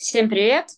Всем привет!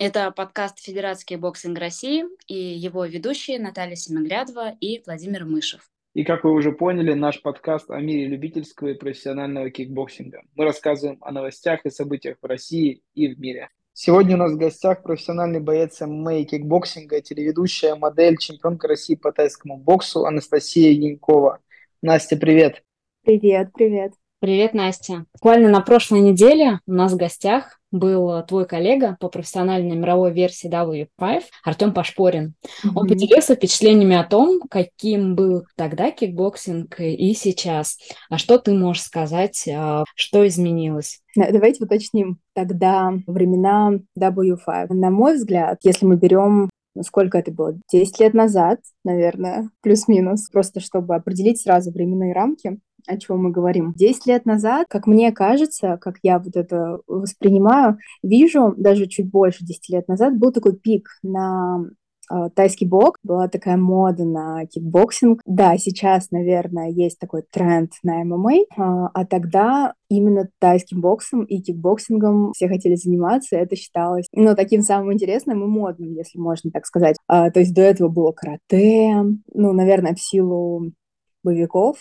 Это подкаст «Федерации кикбоксинга России» и его ведущие Наталья Семиглядова и Владимир Мышев. И как вы уже поняли, наш подкаст о мире любительского и профессионального кикбоксинга. Мы рассказываем о новостях и событиях в России и в мире. Сегодня у нас в гостях профессиональный боец ММА и кикбоксинга, телеведущая, модель, чемпионка России по тайскому боксу Анастасия Янькова. Настя, привет! Привет, привет! Привет, Настя. Буквально на прошлой неделе у нас в гостях был твой коллега по профессиональной мировой версии W5 Артем Пашпорин. Mm-hmm. Он поделился впечатлениями о том, каким был тогда кикбоксинг и сейчас. А что ты можешь сказать, а, что изменилось? Давайте уточним. Тогда времена W5. На мой взгляд, если мы берем сколько это было? 10 лет назад, наверное, плюс-минус, просто чтобы определить сразу временные рамки о чем мы говорим. Десять лет назад, как мне кажется, как я вот это воспринимаю, вижу, даже чуть больше десяти лет назад, был такой пик на э, тайский бокс, была такая мода на кикбоксинг. Да, сейчас, наверное, есть такой тренд на ММА, а, а тогда именно тайским боксом и кикбоксингом все хотели заниматься, это считалось, ну, таким самым интересным и модным, если можно так сказать. А, то есть до этого было карате, ну, наверное, в силу боевиков,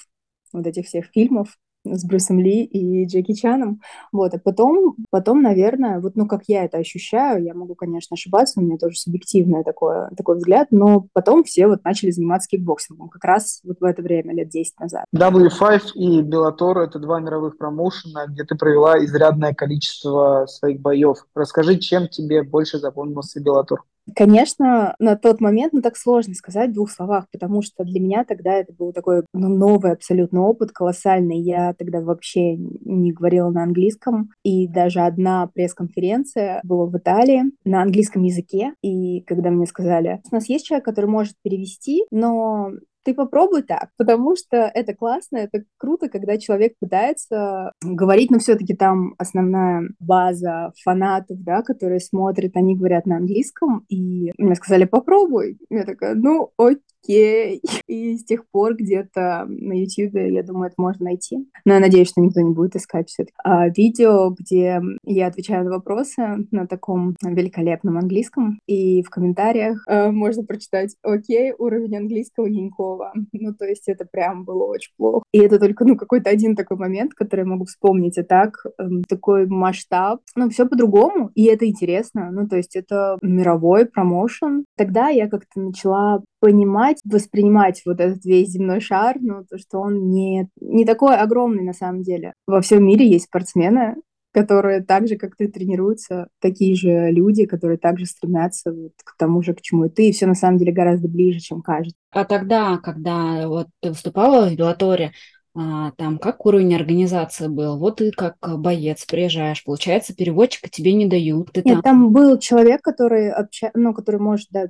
вот этих всех фильмов с Брюсом Ли и Джеки Чаном. Вот, а потом, потом, наверное, вот, ну, как я это ощущаю, я могу, конечно, ошибаться, у меня тоже субъективный такой, такой взгляд, но потом все вот начали заниматься кикбоксингом, как раз вот в это время, лет 10 назад. W5 и Bellator — это два мировых промоушена, где ты провела изрядное количество своих боев. Расскажи, чем тебе больше запомнился Bellator? Конечно, на тот момент, ну так сложно сказать в двух словах, потому что для меня тогда это был такой ну, новый абсолютно опыт, колоссальный. Я тогда вообще не говорила на английском, и даже одна пресс-конференция была в Италии на английском языке, и когда мне сказали, у нас есть человек, который может перевести, но ты попробуй так, потому что это классно, это круто, когда человек пытается говорить, но все-таки там основная база фанатов, да, которые смотрят, они говорят на английском, и мне сказали, попробуй. Я такая, ну, окей окей. И с тех пор где-то на YouTube, я думаю, это можно найти. Но я надеюсь, что никто не будет искать все таки а, видео, где я отвечаю на вопросы на таком великолепном английском. И в комментариях а, можно прочитать «Окей, уровень английского Янькова». Ну, то есть это прям было очень плохо. И это только, ну, какой-то один такой момент, который я могу вспомнить. А так, эм, такой масштаб. Ну, все по-другому, и это интересно. Ну, то есть это мировой промоушен. Тогда я как-то начала понимать, воспринимать вот этот весь земной шар, ну, то, что он не, не такой огромный на самом деле. Во всем мире есть спортсмены, которые так же, как ты, тренируются, такие же люди, которые также стремятся вот к тому же, к чему и ты, и все на самом деле гораздо ближе, чем кажется. А тогда, когда вот ты выступала в Белаторе, а, там как уровень организации был? Вот ты как боец приезжаешь, получается, переводчика тебе не дают. Ты Нет, там... там был человек, который, обща... ну, который может да,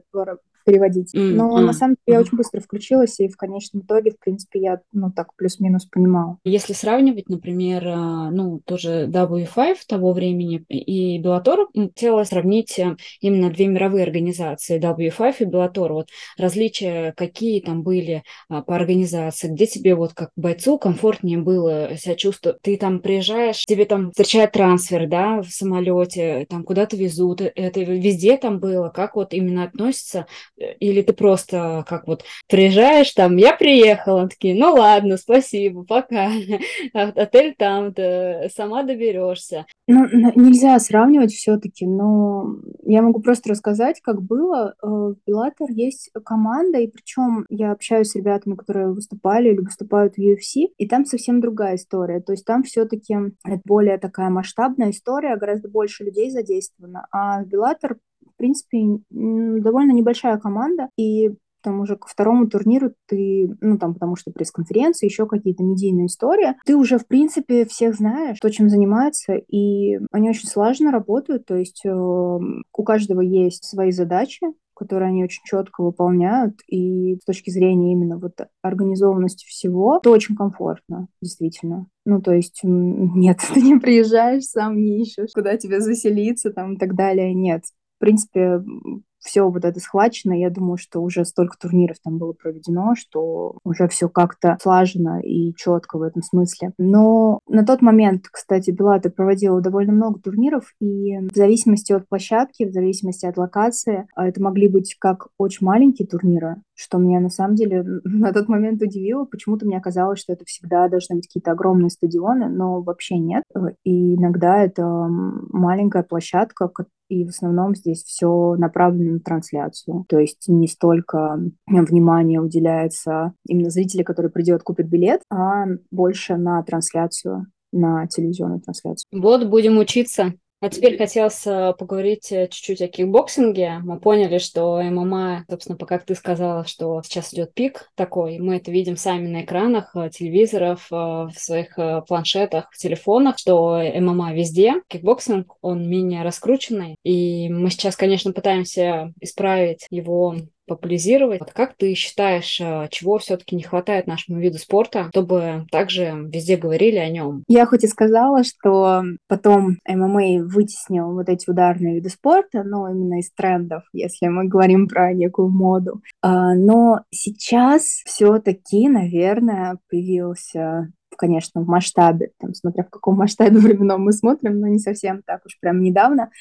переводить. Mm-hmm. Но на самом деле я очень быстро включилась, и в конечном итоге, в принципе, я, ну, так плюс-минус понимала. Если сравнивать, например, а, ну, тоже W5 того времени и Bellator, хотела сравнить э, именно две мировые организации, W5 и Bellator. Вот различия какие там были а, по организации, где тебе вот как бойцу комфортнее было себя чувствовать. Ты там приезжаешь, тебе там встречает трансфер, да, в самолете, там куда-то везут, э, это везде там было, как вот именно относится или ты просто как вот приезжаешь там, я приехала, такие, ну ладно, спасибо, пока, отель там-то, сама доберешься. Ну, нельзя сравнивать все-таки, но я могу просто рассказать, как было. Э, в Bellator есть команда, и причем я общаюсь с ребятами, которые выступали или выступают в UFC, и там совсем другая история. То есть там все-таки более такая масштабная история, гораздо больше людей задействовано. А в Bellator в принципе, довольно небольшая команда, и там уже ко второму турниру ты, ну там, потому что пресс-конференции, еще какие-то медийные истории, ты уже, в принципе, всех знаешь, кто чем занимается, и они очень слаженно работают, то есть э, у каждого есть свои задачи, которые они очень четко выполняют, и с точки зрения именно вот организованности всего, то очень комфортно, действительно. Ну, то есть, нет, ты не приезжаешь, сам не ищешь, куда тебе заселиться там и так далее, нет принципе, все вот это схвачено. Я думаю, что уже столько турниров там было проведено, что уже все как-то слажено и четко в этом смысле. Но на тот момент, кстати, Белата проводила довольно много турниров, и в зависимости от площадки, в зависимости от локации, а, это могли быть как очень маленькие турниры, что меня на самом деле на тот момент удивило. Почему-то мне казалось, что это всегда должны быть какие-то огромные стадионы, но вообще нет. И иногда это маленькая площадка, и в основном здесь все направлено на трансляцию. То есть не столько внимания уделяется именно зрителю, который придет, купит билет, а больше на трансляцию на телевизионную трансляцию. Вот, будем учиться. А теперь хотелось э, поговорить э, чуть-чуть о кикбоксинге. Мы поняли, что ММА, собственно, как ты сказала, что сейчас идет пик такой. Мы это видим сами на экранах э, телевизоров, в своих планшетах, в телефонах, что ММА везде. Кикбоксинг, он менее раскрученный. И мы сейчас, конечно, пытаемся исправить его популяризировать. Вот как ты считаешь, э, чего все-таки не хватает нашему виду спорта, чтобы также везде говорили о нем? Я хоть и сказала, что потом ММА вытеснил вот эти ударные виды спорта, но именно из трендов, если мы говорим про некую моду. А, но сейчас все-таки, наверное, появился конечно, в масштабе, там, смотря в каком масштабе временном мы смотрим, но не совсем так уж прям недавно,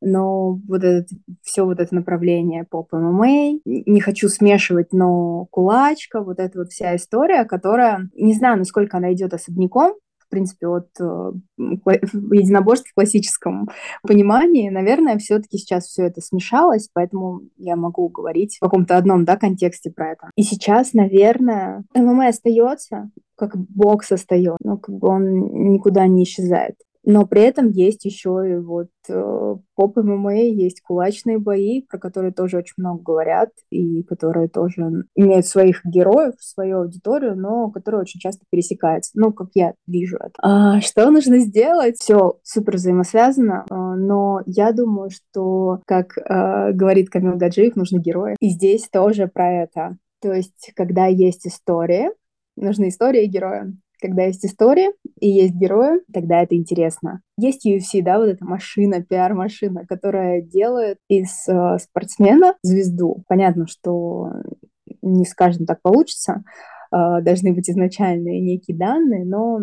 но вот это, все вот это направление поп ММА, не хочу смешивать, но кулачка, вот эта вот вся история, которая, не знаю, насколько она идет особняком, в принципе, от э, единоборств в классическом понимании, наверное, все-таки сейчас все это смешалось, поэтому я могу говорить в каком-то одном да, контексте про это. И сейчас, наверное, ММА остается, как бокс остается, но как бы он никуда не исчезает. Но при этом есть еще и вот э, поп ММА, есть кулачные бои, про которые тоже очень много говорят, и которые тоже имеют своих героев, свою аудиторию, но которые очень часто пересекаются. Ну, как я вижу это. А, что нужно сделать? Все супер взаимосвязано, а, но я думаю, что, как а, говорит Камил Гаджиев, нужны герои. И здесь тоже про это. То есть, когда есть история, нужны истории и герои когда есть история и есть герои, тогда это интересно. Есть UFC, да, вот эта машина, пиар-машина, которая делает из э, спортсмена звезду. Понятно, что не с каждым так получится, э, должны быть изначальные некие данные, но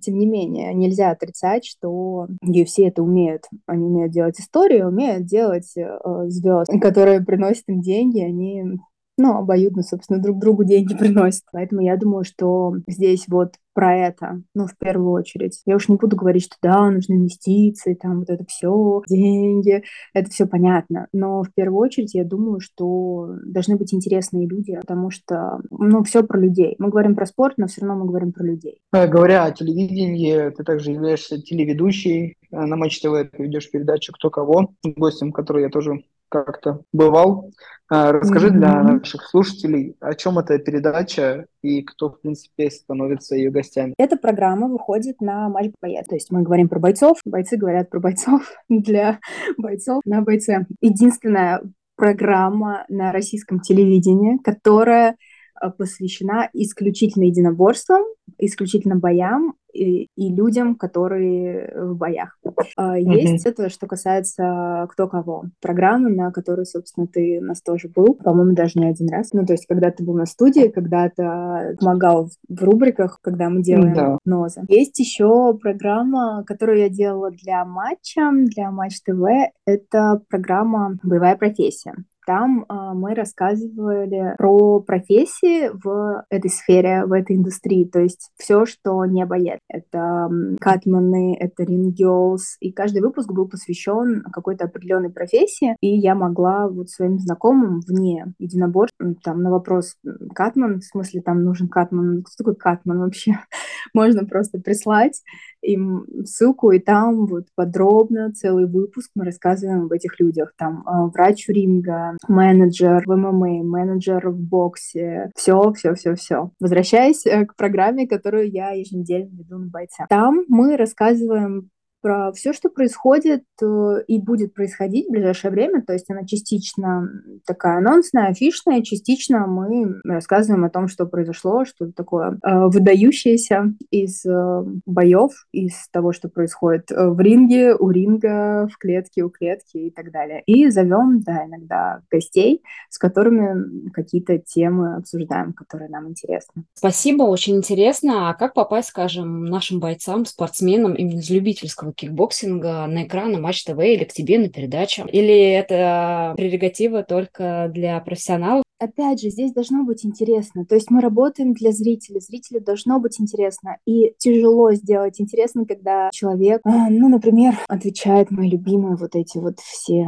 тем не менее нельзя отрицать, что UFC это умеют. Они умеют делать историю, умеют делать э, звезд, которые приносят им деньги, они ну, обоюдно, собственно, друг другу деньги приносят. Поэтому я думаю, что здесь вот про это, ну, в первую очередь. Я уж не буду говорить, что да, нужны инвестиции, там вот это все, деньги, это все понятно. Но в первую очередь я думаю, что должны быть интересные люди, потому что, ну, все про людей. Мы говорим про спорт, но все равно мы говорим про людей. Э, говоря о телевидении, ты также являешься телеведущей. Э, на Матч ТВ ты ведешь передачу «Кто кого», гостем которой я тоже как-то бывал. А, расскажи mm-hmm. для наших слушателей, о чем эта передача и кто, в принципе, становится ее гостями. Эта программа выходит на матч боец. То есть мы говорим про бойцов, бойцы говорят про бойцов для бойцов на бойце. Единственная программа на российском телевидении, которая а, посвящена исключительно единоборствам, исключительно боям и, и людям, которые в боях. Mm-hmm. Есть это, что касается кто кого. Программы, на которой, собственно, ты у нас тоже был, по-моему, даже не один раз. Ну, то есть, когда ты был на студии, когда ты помогал в рубриках, когда мы делаем да. нозы. Есть еще программа, которую я делала для матча, для Матч ТВ. Это программа «Боевая профессия». Там э, мы рассказывали про профессии в этой сфере, в этой индустрии, то есть все, что не боец. Это катманы, это рингелс, и каждый выпуск был посвящен какой-то определенной профессии, и я могла вот своим знакомым вне единоборств, там на вопрос катман, в смысле там нужен катман, кто такой катман вообще? Можно просто прислать им ссылку, и там вот подробно целый выпуск мы рассказываем об этих людях. Там э, врач ринга, менеджер в ММА, менеджер в боксе, все, все, все, все. Возвращаясь э, к программе, которую я еженедельно веду на бойца. Там мы рассказываем про все, что происходит э, и будет происходить в ближайшее время. То есть она частично такая анонсная, афишная, частично мы рассказываем о том, что произошло, что такое э, выдающееся из э, боев, из того, что происходит в ринге, у ринга, в клетке, у клетки и так далее. И зовем, да, иногда гостей, с которыми какие-то темы обсуждаем, которые нам интересны. Спасибо, очень интересно. А как попасть, скажем, нашим бойцам, спортсменам именно из любительского кикбоксинга на экраны Матч ТВ или к тебе на передачу? Или это прерогатива только для профессионалов? опять же, здесь должно быть интересно. То есть мы работаем для зрителя, зрителю должно быть интересно. И тяжело сделать интересно, когда человек, а, ну, например, отвечает мои любимые вот эти вот все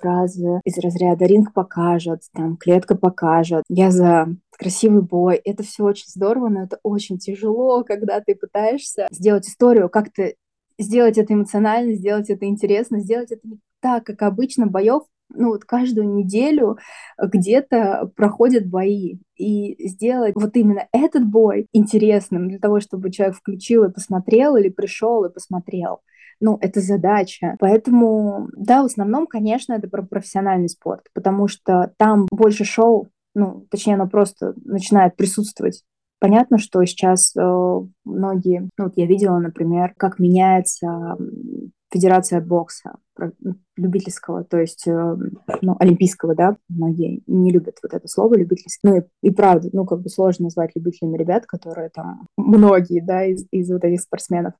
фразы из разряда «ринг покажет», там «клетка покажет», «я за красивый бой». Это все очень здорово, но это очень тяжело, когда ты пытаешься сделать историю, как-то сделать это эмоционально, сделать это интересно, сделать это не так, как обычно боев ну вот каждую неделю где-то проходят бои. И сделать вот именно этот бой интересным для того, чтобы человек включил и посмотрел, или пришел и посмотрел ну, это задача. Поэтому, да, в основном, конечно, это про профессиональный спорт, потому что там больше шоу, ну, точнее, оно просто начинает присутствовать. Понятно, что сейчас э, многие, ну, вот я видела, например, как меняется федерация бокса ну, любительского, то есть, э, ну, олимпийского, да, многие не любят вот это слово любительский. Ну, и, и правда, ну, как бы сложно назвать любителями ребят, которые там, многие, да, из, из вот этих спортсменов.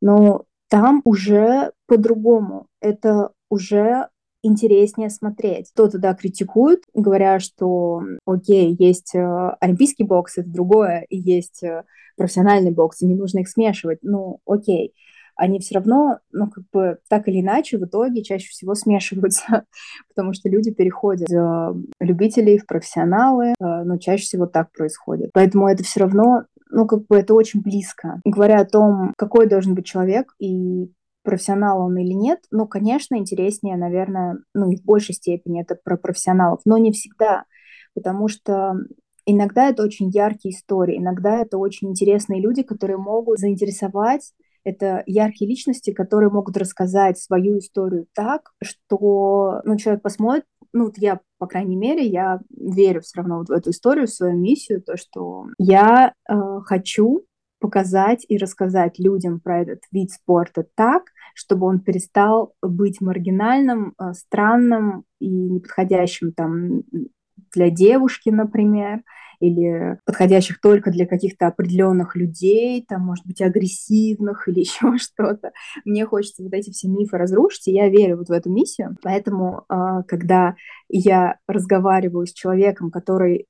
Но там уже по-другому. Это уже интереснее смотреть. Кто-то, да, критикует, говоря, что, окей, есть э, олимпийский бокс, это другое, и есть э, профессиональный бокс, и не нужно их смешивать. Ну, окей. Они все равно, ну, как бы, так или иначе, в итоге чаще всего смешиваются, потому что люди переходят из э, любителей в профессионалы, но чаще всего так происходит. Поэтому это все равно ну, как бы это очень близко. Говоря о том, какой должен быть человек и профессионал он или нет, ну, конечно, интереснее, наверное, ну, и в большей степени это про профессионалов, но не всегда, потому что иногда это очень яркие истории, иногда это очень интересные люди, которые могут заинтересовать это яркие личности, которые могут рассказать свою историю так, что ну, человек посмотрит, ну вот я, по крайней мере, я верю все равно вот в эту историю, в свою миссию, то, что я э, хочу показать и рассказать людям про этот вид спорта так, чтобы он перестал быть маргинальным, э, странным и неподходящим там для девушки, например, или подходящих только для каких-то определенных людей, там, может быть, агрессивных или еще что-то. Мне хочется вот эти все мифы разрушить, и я верю вот в эту миссию. Поэтому, а, когда я разговариваю с человеком, который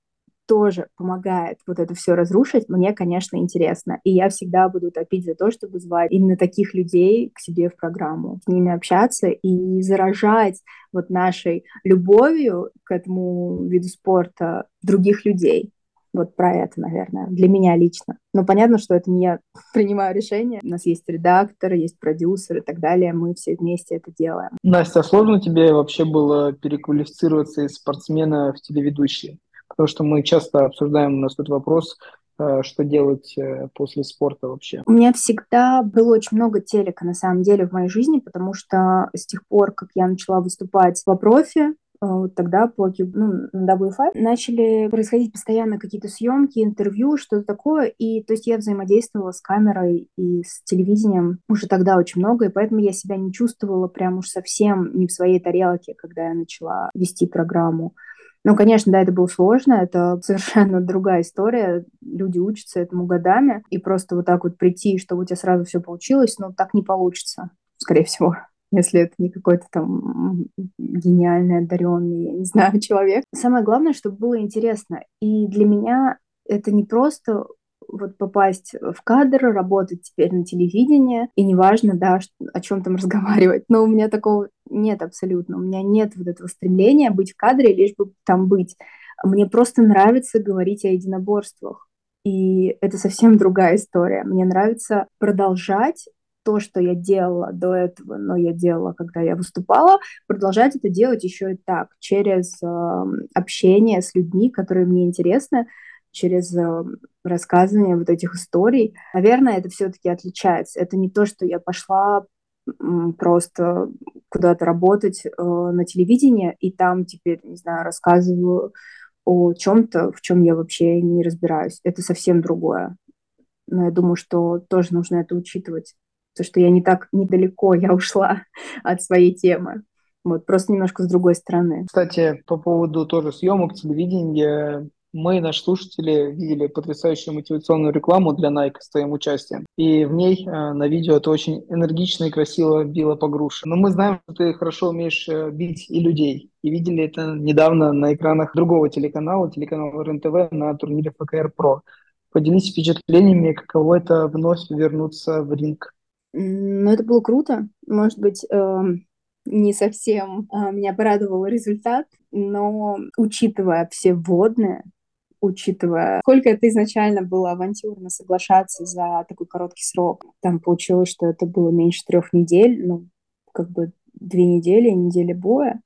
тоже помогает вот это все разрушить, мне, конечно, интересно. И я всегда буду топить за то, чтобы звать именно таких людей к себе в программу, с ними общаться и заражать вот нашей любовью к этому виду спорта других людей. Вот про это, наверное, для меня лично. Но понятно, что это не я принимаю решение. У нас есть редактор, есть продюсер и так далее. Мы все вместе это делаем. Настя, а сложно тебе вообще было переквалифицироваться из спортсмена в телеведущий? Потому что мы часто обсуждаем у нас тут вопрос, э, что делать э, после спорта вообще? У меня всегда было очень много телека, на самом деле, в моей жизни, потому что с тех пор, как я начала выступать во профи, вот тогда по ну, W5 начали происходить постоянно какие-то съемки, интервью, что-то такое. И то есть я взаимодействовала с камерой и с телевидением уже тогда очень много, и поэтому я себя не чувствовала прям уж совсем не в своей тарелке, когда я начала вести программу. Ну, конечно, да, это было сложно, это совершенно другая история. Люди учатся этому годами, и просто вот так вот прийти, чтобы у тебя сразу все получилось, ну, так не получится, скорее всего если это не какой-то там гениальный, одаренный, я не знаю, человек. Самое главное, чтобы было интересно. И для меня это не просто вот попасть в кадр, работать теперь на телевидении, и неважно, да, о чем там разговаривать, но у меня такого нет абсолютно, у меня нет вот этого стремления быть в кадре, лишь бы там быть. Мне просто нравится говорить о единоборствах, и это совсем другая история. Мне нравится продолжать то, что я делала до этого, но я делала, когда я выступала, продолжать это делать еще и так, через э, общение с людьми, которые мне интересны, через э, рассказывание вот этих историй. Наверное, это все-таки отличается. Это не то, что я пошла просто куда-то работать э, на телевидении, и там теперь, не знаю, рассказываю о чем-то, в чем я вообще не разбираюсь. Это совсем другое. Но я думаю, что тоже нужно это учитывать. Потому что я не так недалеко, я ушла от своей темы. Вот, просто немножко с другой стороны. Кстати, по поводу тоже съемок телевидения, мы, наши слушатели, видели потрясающую мотивационную рекламу для Nike с твоим участием. И в ней э, на видео это очень энергично и красиво било по груше. Но мы знаем, что ты хорошо умеешь э, бить и людей. И видели это недавно на экранах другого телеканала, телеканала РЕН-ТВ на турнире ФКР Про. Поделись впечатлениями, каково это вновь вернуться в ринг. Ну, это было круто. Может быть, эм, не совсем э, меня порадовал результат, но учитывая все вводные, учитывая, сколько это изначально было авантюрно соглашаться за такой короткий срок. Там получилось, что это было меньше трех недель, ну, как бы две недели, недели боя.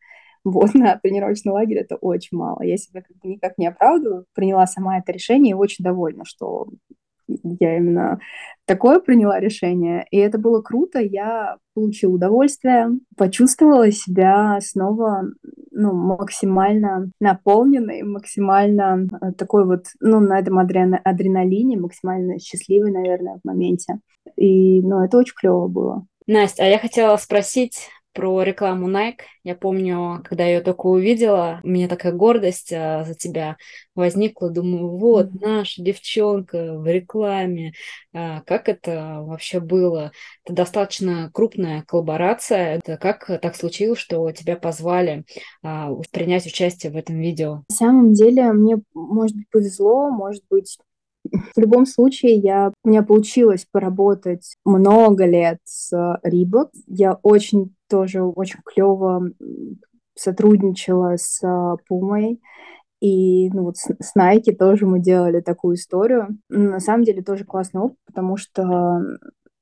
Вот на тренировочный лагерь это очень мало. Я себя как бы никак не оправдываю. Приняла сама это решение и очень довольна, что я именно такое приняла решение, и это было круто, я получила удовольствие, почувствовала себя снова ну, максимально наполненной, максимально э, такой вот, ну, на этом адреналине, максимально счастливой, наверное, в моменте. И, ну, это очень клево было. Настя, а я хотела спросить, про рекламу Nike. Я помню, когда я ее только увидела, у меня такая гордость а, за тебя возникла. Думаю, вот наша девчонка в рекламе. А, как это вообще было? Это достаточно крупная коллаборация. Это как так случилось, что тебя позвали а, принять участие в этом видео? На самом деле мне, может быть, повезло, может быть, в любом случае, я, у меня получилось поработать много лет с Reebok. Я очень тоже очень клево сотрудничала с Пумой. И ну, вот с, Nike тоже мы делали такую историю. На самом деле тоже классный опыт, потому что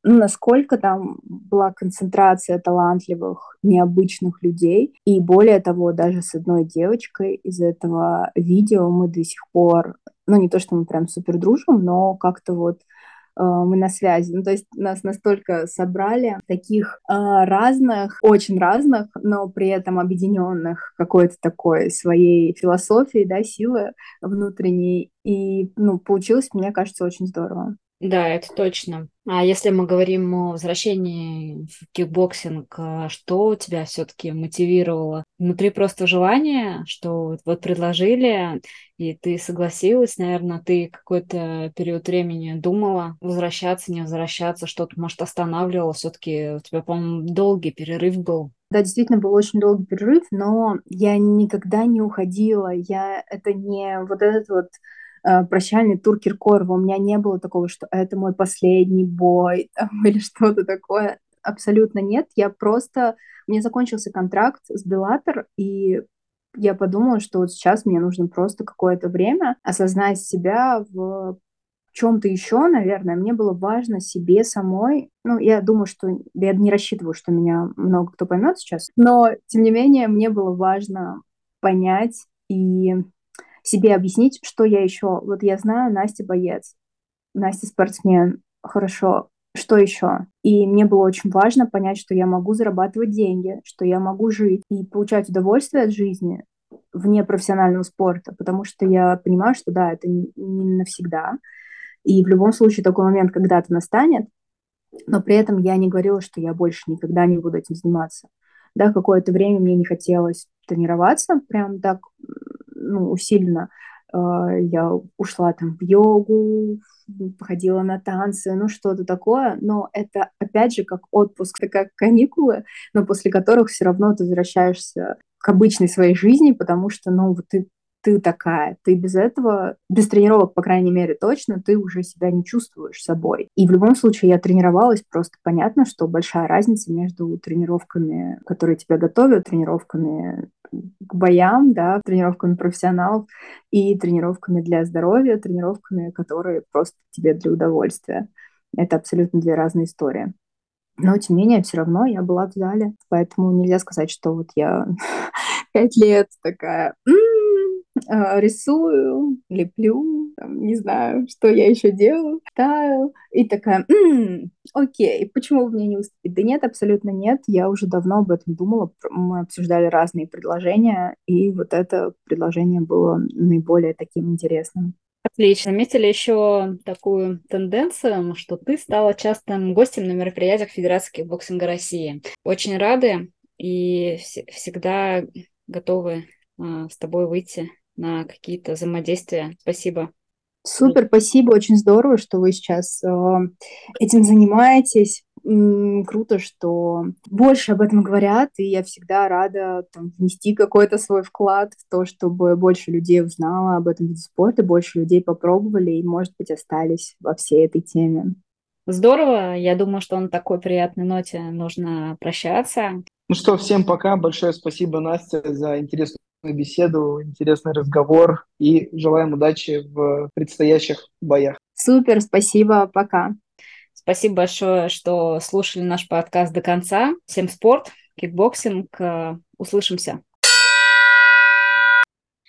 ну, насколько там была концентрация талантливых, необычных людей. И более того, даже с одной девочкой из этого видео мы до сих пор ну, не то, что мы прям супер дружим, но как-то вот мы на связи. Ну, то есть нас настолько собрали таких э, разных, очень разных, но при этом объединенных какой-то такой своей философией, да, силы внутренней. И, ну, получилось, мне кажется, очень здорово. Да, это точно. А если мы говорим о возвращении в кикбоксинг, а что тебя все-таки мотивировало? Внутри просто желание, что вот предложили, и ты согласилась, наверное, ты какой-то период времени думала, возвращаться, не возвращаться, что-то, может, останавливало, все-таки у тебя, по-моему, долгий перерыв был. Да, действительно, был очень долгий перерыв, но я никогда не уходила, я это не вот этот вот Э, прощальный тур Киркорова. У меня не было такого, что это мой последний бой там, или что-то такое. Абсолютно нет. Я просто... Меня закончился контракт с Беллатор, и я подумала, что вот сейчас мне нужно просто какое-то время осознать себя в чем-то еще, наверное, мне было важно себе самой. Ну, я думаю, что я не рассчитываю, что меня много кто поймет сейчас, но тем не менее мне было важно понять и себе объяснить, что я еще. Вот я знаю, Настя боец, Настя спортсмен, хорошо, что еще? И мне было очень важно понять, что я могу зарабатывать деньги, что я могу жить и получать удовольствие от жизни вне профессионального спорта, потому что я понимаю, что да, это не, навсегда. И в любом случае такой момент когда-то настанет, но при этом я не говорила, что я больше никогда не буду этим заниматься. Да, какое-то время мне не хотелось тренироваться прям так ну, усиленно. А, я ушла там в йогу, походила на танцы, ну что-то такое, но это опять же как отпуск, это как каникулы, но после которых все равно ты возвращаешься к обычной своей жизни, потому что, ну, вот ты ты такая, ты без этого, без тренировок, по крайней мере, точно, ты уже себя не чувствуешь собой. И в любом случае я тренировалась, просто понятно, что большая разница между тренировками, которые тебя готовят, тренировками к боям, да, тренировками профессионалов и тренировками для здоровья, тренировками, которые просто тебе для удовольствия. Это абсолютно две разные истории. Но, тем не менее, все равно я была в зале, поэтому нельзя сказать, что вот я пять лет такая, а, рисую, леплю, там, не знаю, что я еще делаю, читаю, и такая, м-м, окей, почему бы мне не выступить? Да нет, абсолютно нет, я уже давно об этом думала, мы обсуждали разные предложения, и вот это предложение было наиболее таким интересным. Отлично. Заметили еще такую тенденцию, что ты стала частым гостем на мероприятиях Федерации кикбоксинга России. Очень рады и всегда готовы а, с тобой выйти на какие-то взаимодействия. Спасибо. Супер, спасибо, очень здорово, что вы сейчас э, этим занимаетесь. М, круто, что больше об этом говорят, и я всегда рада там, внести какой-то свой вклад в то, чтобы больше людей узнало об этом виде спорта, больше людей попробовали и, может быть, остались во всей этой теме. Здорово. Я думаю, что на такой приятной ноте нужно прощаться. Ну что, всем пока. Большое спасибо, Настя, за интересную беседу, интересный разговор и желаем удачи в предстоящих боях. Супер, спасибо, пока. Спасибо большое, что слушали наш подкаст до конца. Всем спорт, кикбоксинг. Услышимся.